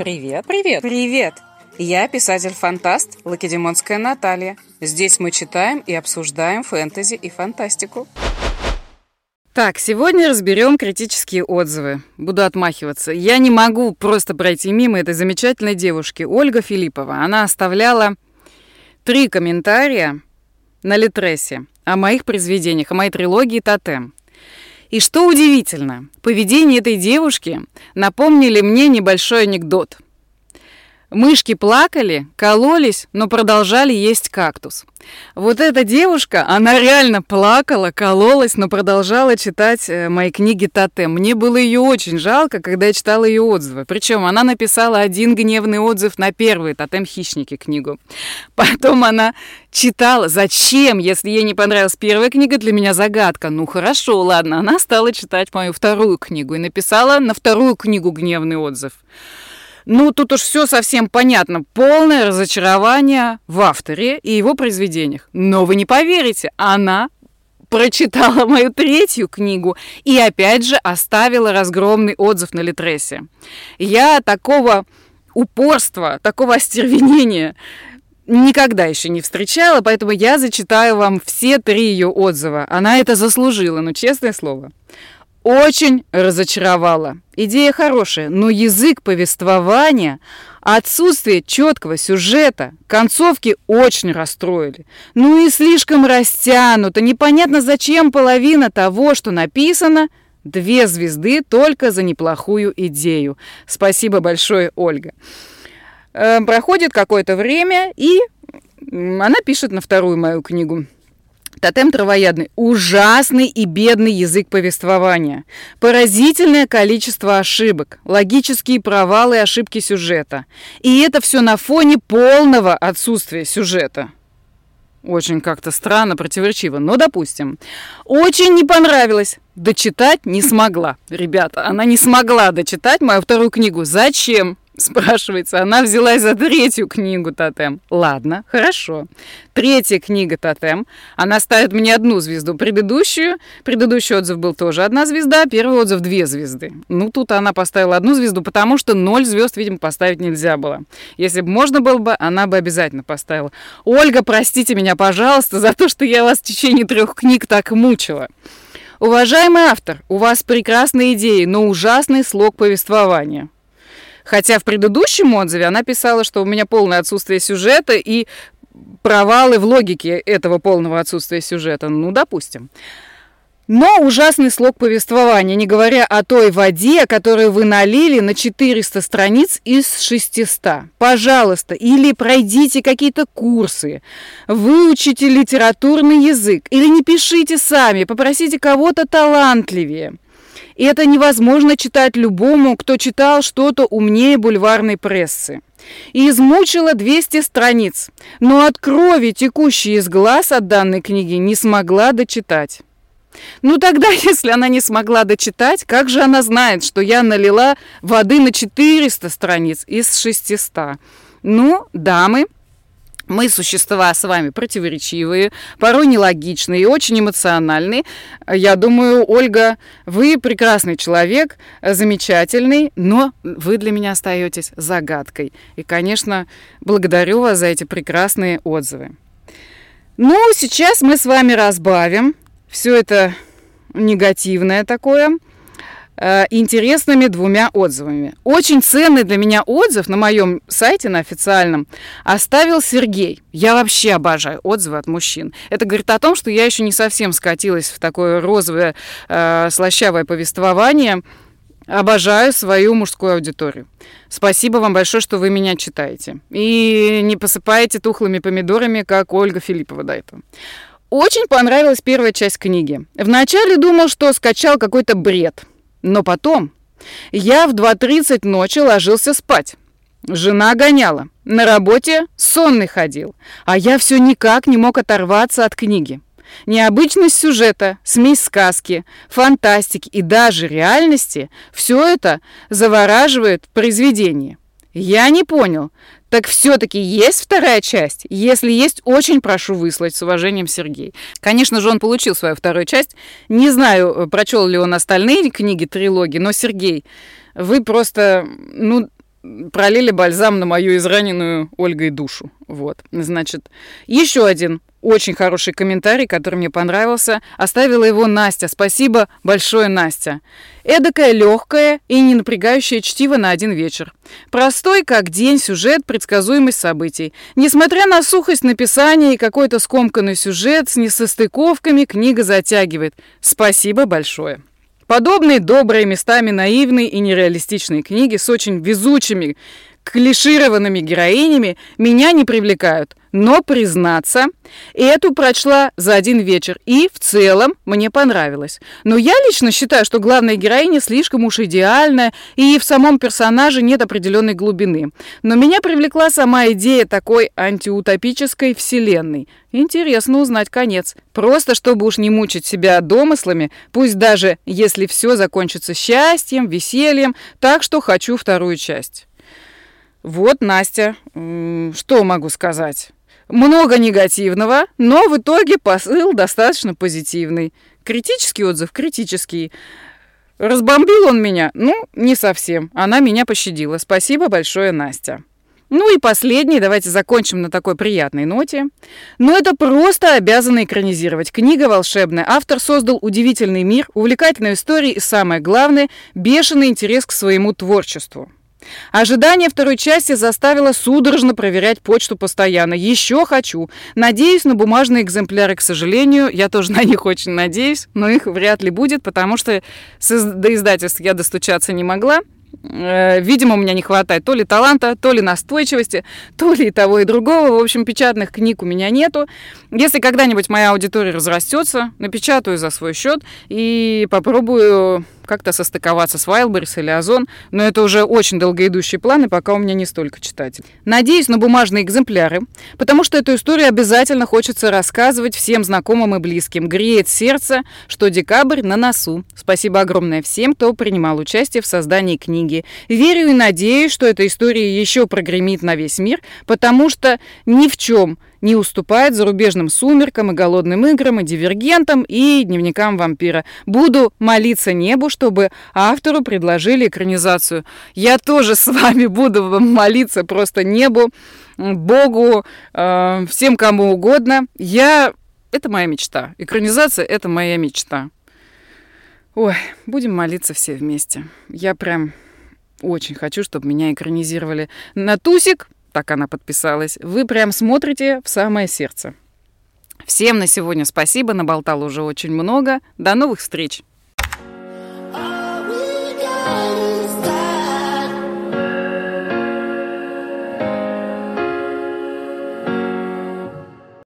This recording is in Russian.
Привет, привет, привет! Я писатель-фантаст Лакедемонская Наталья. Здесь мы читаем и обсуждаем фэнтези и фантастику. Так, сегодня разберем критические отзывы. Буду отмахиваться. Я не могу просто пройти мимо этой замечательной девушки, Ольга Филиппова. Она оставляла три комментария на Литресе о моих произведениях, о моей трилогии «Тотем». И что удивительно, поведение этой девушки напомнили мне небольшой анекдот – Мышки плакали, кололись, но продолжали есть кактус. Вот эта девушка, она реально плакала, кололась, но продолжала читать э, мои книги Тотем. Мне было ее очень жалко, когда я читала ее отзывы. Причем она написала один гневный отзыв на первый Тотем Хищники книгу. Потом она читала. Зачем, если ей не понравилась первая книга, для меня загадка. Ну хорошо, ладно. Она стала читать мою вторую книгу и написала на вторую книгу гневный отзыв. Ну, тут уж все совсем понятно. Полное разочарование в авторе и его произведениях. Но вы не поверите, она прочитала мою третью книгу и опять же оставила разгромный отзыв на Литресе. Я такого упорства, такого остервенения никогда еще не встречала, поэтому я зачитаю вам все три ее отзыва. Она это заслужила, ну честное слово очень разочаровала. Идея хорошая, но язык повествования, отсутствие четкого сюжета, концовки очень расстроили. Ну и слишком растянуто, непонятно зачем половина того, что написано, две звезды только за неплохую идею. Спасибо большое, Ольга. Э, проходит какое-то время, и она пишет на вторую мою книгу. Тотем травоядный. Ужасный и бедный язык повествования. Поразительное количество ошибок. Логические провалы и ошибки сюжета. И это все на фоне полного отсутствия сюжета. Очень как-то странно, противоречиво, но допустим. Очень не понравилось. Дочитать не смогла. Ребята, она не смогла дочитать мою вторую книгу. Зачем? Спрашивается, она взялась за третью книгу «Тотем». Ладно, хорошо. Третья книга «Тотем». Она ставит мне одну звезду. Предыдущую, предыдущий отзыв был тоже одна звезда, первый отзыв две звезды. Ну, тут она поставила одну звезду, потому что ноль звезд, видимо, поставить нельзя было. Если бы можно было бы, она бы обязательно поставила. Ольга, простите меня, пожалуйста, за то, что я вас в течение трех книг так мучила. Уважаемый автор, у вас прекрасные идеи, но ужасный слог повествования. Хотя в предыдущем отзыве она писала, что у меня полное отсутствие сюжета и провалы в логике этого полного отсутствия сюжета. Ну, допустим. Но ужасный слог повествования, не говоря о той воде, которую вы налили на 400 страниц из 600. Пожалуйста, или пройдите какие-то курсы, выучите литературный язык, или не пишите сами, попросите кого-то талантливее. И это невозможно читать любому, кто читал что-то умнее бульварной прессы. И измучила 200 страниц, но от крови, текущей из глаз от данной книги, не смогла дочитать. Ну тогда, если она не смогла дочитать, как же она знает, что я налила воды на 400 страниц из 600? Ну, дамы, мы существа с вами противоречивые, порой нелогичные и очень эмоциональные. Я думаю, Ольга, вы прекрасный человек, замечательный, но вы для меня остаетесь загадкой. И, конечно, благодарю вас за эти прекрасные отзывы. Ну, сейчас мы с вами разбавим все это негативное такое – Э, интересными двумя отзывами. Очень ценный для меня отзыв на моем сайте, на официальном, оставил Сергей. Я вообще обожаю отзывы от мужчин. Это говорит о том, что я еще не совсем скатилась в такое розовое, э, слащавое повествование. Обожаю свою мужскую аудиторию. Спасибо вам большое, что вы меня читаете. И не посыпаете тухлыми помидорами, как Ольга Филиппова до этого. Очень понравилась первая часть книги. Вначале думал, что скачал какой-то бред. Но потом я в 2.30 ночи ложился спать. Жена гоняла. На работе сонный ходил. А я все никак не мог оторваться от книги. Необычность сюжета, смесь сказки, фантастики и даже реальности – все это завораживает в произведении. Я не понял, так все-таки есть вторая часть? Если есть, очень прошу выслать. С уважением, Сергей. Конечно же, он получил свою вторую часть. Не знаю, э, прочел ли он остальные книги трилогии, но, Сергей, вы просто, ну, пролили бальзам на мою израненную Ольгой душу. Вот, значит, еще один очень хороший комментарий, который мне понравился. Оставила его Настя. Спасибо большое, Настя. Эдакое легкое и не напрягающее чтиво на один вечер. Простой, как день, сюжет, предсказуемость событий. Несмотря на сухость написания и какой-то скомканный сюжет с несостыковками, книга затягивает. Спасибо большое. Подобные добрые, местами наивные и нереалистичные книги с очень везучими клишированными героинями меня не привлекают. Но, признаться, эту прочла за один вечер, и в целом мне понравилось. Но я лично считаю, что главная героиня слишком уж идеальная, и в самом персонаже нет определенной глубины. Но меня привлекла сама идея такой антиутопической вселенной. Интересно узнать конец. Просто чтобы уж не мучить себя домыслами, пусть даже если все закончится счастьем, весельем, так что хочу вторую часть. Вот, Настя, что могу сказать? Много негативного, но в итоге посыл достаточно позитивный. Критический отзыв, критический. Разбомбил он меня? Ну, не совсем. Она меня пощадила. Спасибо большое, Настя. Ну и последний, давайте закончим на такой приятной ноте. Но это просто обязано экранизировать. Книга волшебная. Автор создал удивительный мир, увлекательную историю и, самое главное, бешеный интерес к своему творчеству. Ожидание второй части заставило судорожно проверять почту постоянно. Еще хочу. Надеюсь на бумажные экземпляры, к сожалению. Я тоже на них очень надеюсь, но их вряд ли будет, потому что до издательств я достучаться не могла. Э, видимо, у меня не хватает то ли таланта, то ли настойчивости, то ли и того и другого. В общем, печатных книг у меня нету. Если когда-нибудь моя аудитория разрастется, напечатаю за свой счет и попробую как-то состыковаться с Wildberries или Озон, но это уже очень долгоидущие планы, пока у меня не столько читателей. Надеюсь на бумажные экземпляры, потому что эту историю обязательно хочется рассказывать всем знакомым и близким. Греет сердце, что декабрь на носу. Спасибо огромное всем, кто принимал участие в создании книги. Верю и надеюсь, что эта история еще прогремит на весь мир, потому что ни в чем не уступает зарубежным сумеркам и голодным играм, и дивергентам, и дневникам вампира. Буду молиться небу, чтобы автору предложили экранизацию. Я тоже с вами буду молиться просто небу, Богу, э, всем кому угодно. Я... Это моя мечта. Экранизация — это моя мечта. Ой, будем молиться все вместе. Я прям очень хочу, чтобы меня экранизировали на тусик, так она подписалась, вы прям смотрите в самое сердце. Всем на сегодня спасибо, наболтал уже очень много. До новых встреч!